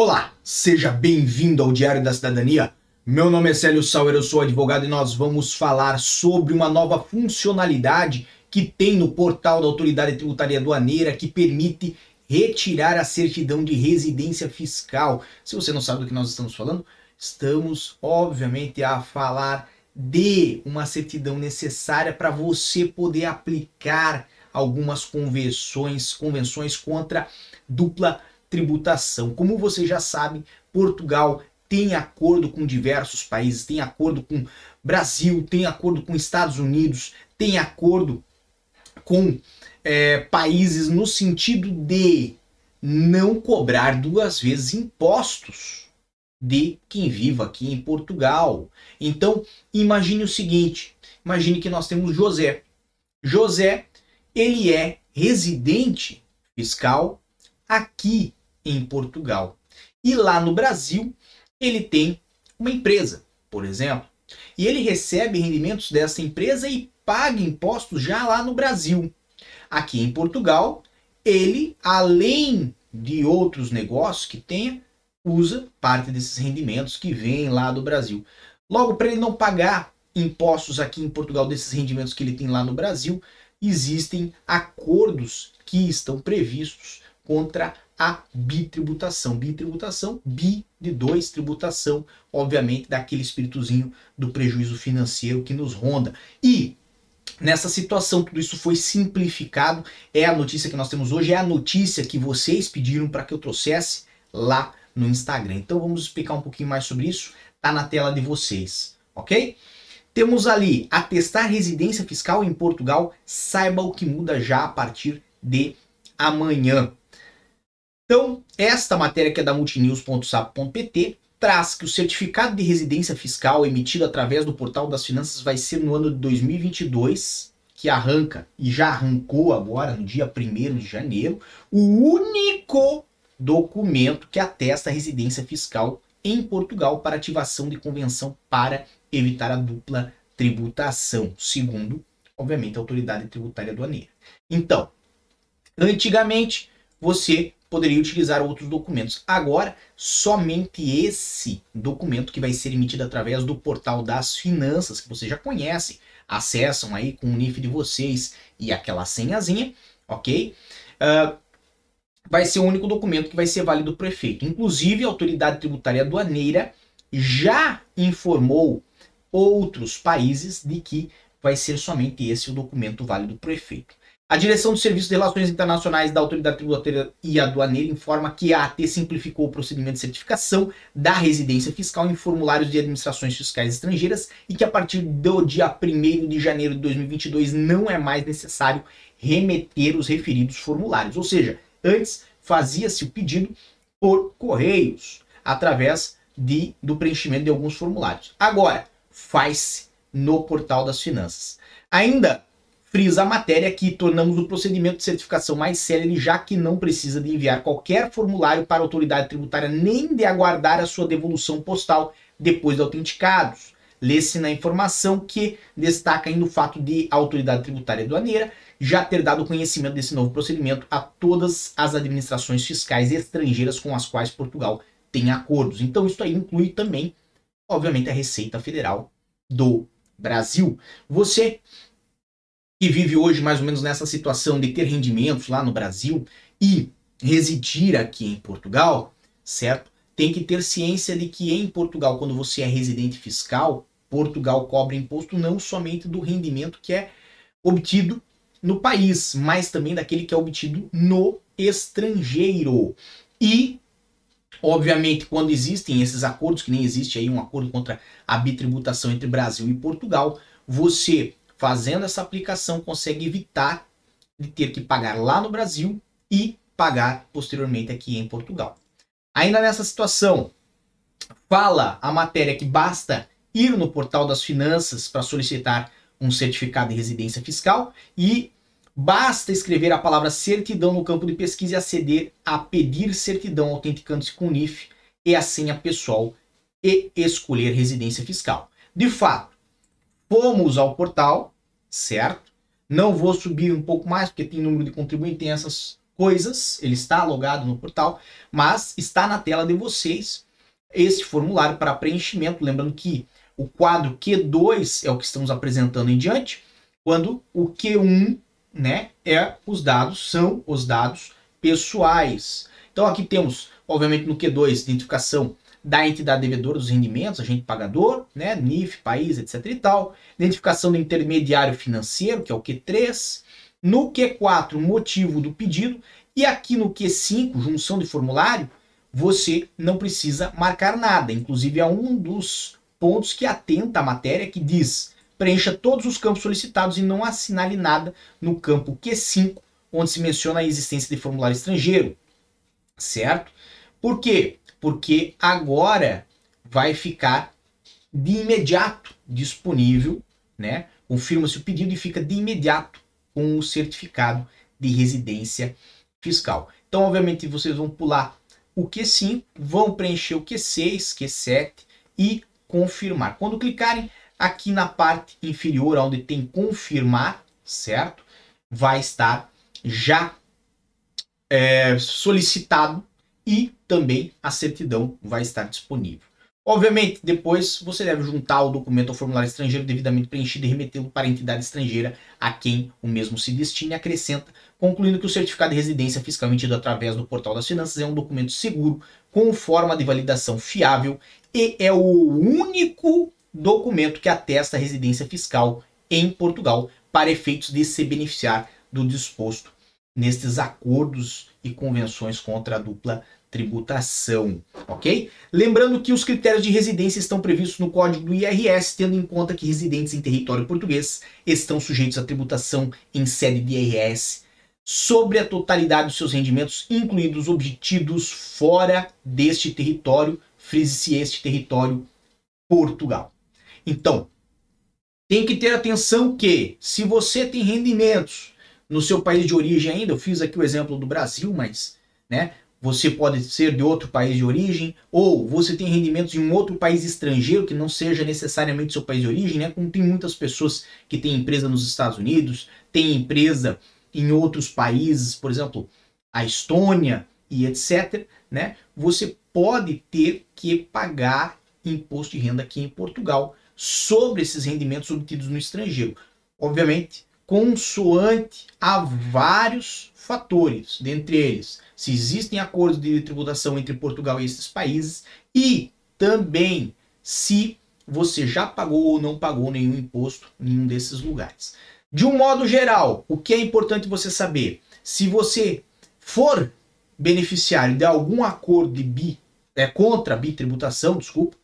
Olá, seja bem-vindo ao Diário da Cidadania. Meu nome é Célio Sauer, eu sou advogado e nós vamos falar sobre uma nova funcionalidade que tem no portal da Autoridade Tributária Aduaneira que permite retirar a certidão de residência fiscal. Se você não sabe do que nós estamos falando, estamos obviamente a falar de uma certidão necessária para você poder aplicar algumas convenções, convenções contra dupla tributação. Como você já sabe, Portugal tem acordo com diversos países, tem acordo com Brasil, tem acordo com Estados Unidos, tem acordo com é, países no sentido de não cobrar duas vezes impostos de quem vive aqui em Portugal. Então, imagine o seguinte: imagine que nós temos José. José, ele é residente fiscal aqui em Portugal. E lá no Brasil, ele tem uma empresa, por exemplo, e ele recebe rendimentos dessa empresa e paga impostos já lá no Brasil. Aqui em Portugal, ele, além de outros negócios que tenha, usa parte desses rendimentos que vêm lá do Brasil. Logo, para ele não pagar impostos aqui em Portugal desses rendimentos que ele tem lá no Brasil, existem acordos que estão previstos contra a bitributação. Bitributação, bi de dois, tributação, obviamente, daquele espíritozinho do prejuízo financeiro que nos ronda. E nessa situação, tudo isso foi simplificado. É a notícia que nós temos hoje, é a notícia que vocês pediram para que eu trouxesse lá no Instagram. Então vamos explicar um pouquinho mais sobre isso. Tá na tela de vocês, ok? Temos ali atestar residência fiscal em Portugal. Saiba o que muda já a partir de amanhã. Então, esta matéria que é da multinews.sap.pt traz que o certificado de residência fiscal emitido através do Portal das Finanças vai ser no ano de 2022, que arranca e já arrancou agora no dia 1 de janeiro, o único documento que atesta a residência fiscal em Portugal para ativação de convenção para evitar a dupla tributação, segundo, obviamente, a autoridade tributária aduaneira. Então, antigamente você poderia utilizar outros documentos. Agora, somente esse documento que vai ser emitido através do portal das finanças, que vocês já conhecem, acessam aí com o NIF de vocês e aquela senhazinha, ok? Uh, vai ser o único documento que vai ser válido para o efeito. Inclusive, a autoridade tributária aduaneira já informou outros países de que vai ser somente esse o documento válido para o efeito. A Direção do Serviço de Relações Internacionais da Autoridade Tributária e Aduaneira informa que a AT simplificou o procedimento de certificação da residência fiscal em formulários de administrações fiscais estrangeiras e que a partir do dia 1 de janeiro de 2022 não é mais necessário remeter os referidos formulários. Ou seja, antes fazia-se o pedido por correios, através de, do preenchimento de alguns formulários. Agora, faz-se no portal das finanças. Ainda frisa a matéria que tornamos o procedimento de certificação mais célere, já que não precisa de enviar qualquer formulário para a autoridade tributária nem de aguardar a sua devolução postal depois de autenticados. Lê-se na informação que destaca ainda o fato de a autoridade tributária aduaneira já ter dado conhecimento desse novo procedimento a todas as administrações fiscais estrangeiras com as quais Portugal tem acordos. Então isso aí inclui também, obviamente, a Receita Federal do Brasil. Você que vive hoje mais ou menos nessa situação de ter rendimentos lá no Brasil e residir aqui em Portugal, certo? Tem que ter ciência de que em Portugal, quando você é residente fiscal, Portugal cobra imposto não somente do rendimento que é obtido no país, mas também daquele que é obtido no estrangeiro. E, obviamente, quando existem esses acordos, que nem existe aí um acordo contra a bitributação entre Brasil e Portugal, você fazendo essa aplicação, consegue evitar de ter que pagar lá no Brasil e pagar posteriormente aqui em Portugal. Ainda nessa situação, fala a matéria que basta ir no portal das finanças para solicitar um certificado de residência fiscal e basta escrever a palavra certidão no campo de pesquisa e aceder a pedir certidão autenticando-se com o NIF e a senha pessoal e escolher residência fiscal. De fato, fomos ao portal, certo? Não vou subir um pouco mais, porque tem número de contribuinte, tem essas coisas, ele está logado no portal, mas está na tela de vocês este formulário para preenchimento. Lembrando que o quadro Q2 é o que estamos apresentando em diante, quando o Q1 né, é os dados, são os dados pessoais. Então aqui temos, obviamente, no Q2, identificação da entidade devedora dos rendimentos, agente pagador, né, NIF, país, etc e tal. Identificação do intermediário financeiro, que é o Q3. No Q4, motivo do pedido. E aqui no Q5, junção de formulário, você não precisa marcar nada. Inclusive, é um dos pontos que atenta a matéria que diz preencha todos os campos solicitados e não assinale nada no campo Q5, onde se menciona a existência de formulário estrangeiro. Certo? Por quê? Porque agora vai ficar de imediato disponível, né? Confirma-se o pedido e fica de imediato com o certificado de residência fiscal. Então, obviamente, vocês vão pular o Q5, vão preencher o Q6, Q7 e confirmar. Quando clicarem aqui na parte inferior, onde tem confirmar, certo? Vai estar já é, solicitado e também a certidão vai estar disponível. Obviamente, depois você deve juntar o documento ao formulário estrangeiro devidamente preenchido e remetê-lo para a entidade estrangeira a quem o mesmo se destine. Acrescenta, concluindo que o certificado de residência fiscal emitido através do Portal das Finanças é um documento seguro, com forma de validação fiável e é o único documento que atesta a residência fiscal em Portugal para efeitos de se beneficiar do disposto nestes acordos e convenções contra a dupla tributação, ok? Lembrando que os critérios de residência estão previstos no código do IRS, tendo em conta que residentes em território português estão sujeitos à tributação em sede de IRS sobre a totalidade dos seus rendimentos, incluídos obtidos fora deste território, frise-se este território Portugal. Então, tem que ter atenção que se você tem rendimentos no seu país de origem ainda, eu fiz aqui o exemplo do Brasil, mas né, você pode ser de outro país de origem, ou você tem rendimentos em um outro país estrangeiro que não seja necessariamente seu país de origem, né? Como tem muitas pessoas que têm empresa nos Estados Unidos, têm empresa em outros países, por exemplo, a Estônia e etc, né? Você pode ter que pagar imposto de renda aqui em Portugal sobre esses rendimentos obtidos no estrangeiro. Obviamente, consoante a vários fatores, dentre eles, se existem acordos de tributação entre Portugal e esses países e também se você já pagou ou não pagou nenhum imposto em nenhum desses lugares. De um modo geral, o que é importante você saber? Se você for beneficiário de algum acordo de bi, é, contra a bitributação, desculpa,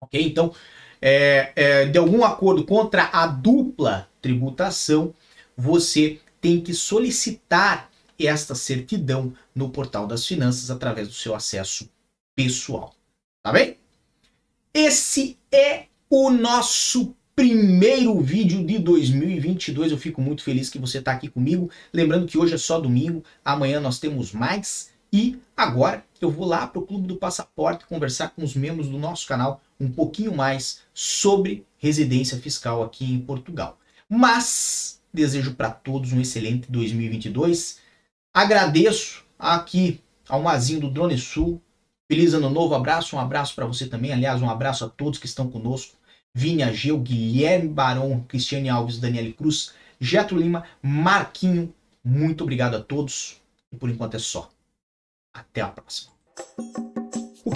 ok? Então, é, é, de algum acordo contra a dupla tributação, você tem que solicitar esta certidão no portal das finanças através do seu acesso pessoal. Tá bem? Esse é o nosso primeiro vídeo de 2022. Eu fico muito feliz que você está aqui comigo. Lembrando que hoje é só domingo, amanhã nós temos mais. E agora eu vou lá para o Clube do Passaporte conversar com os membros do nosso canal um pouquinho mais sobre residência fiscal aqui em Portugal. Mas Desejo para todos um excelente 2022. Agradeço aqui ao Mazinho do Drone Sul. Feliz ano novo, abraço, um abraço para você também. Aliás, um abraço a todos que estão conosco. Vini Ageu, Guilherme Barão, Cristiane Alves, Daniele Cruz, Getro Lima, Marquinho. Muito obrigado a todos. E por enquanto é só. Até a próxima.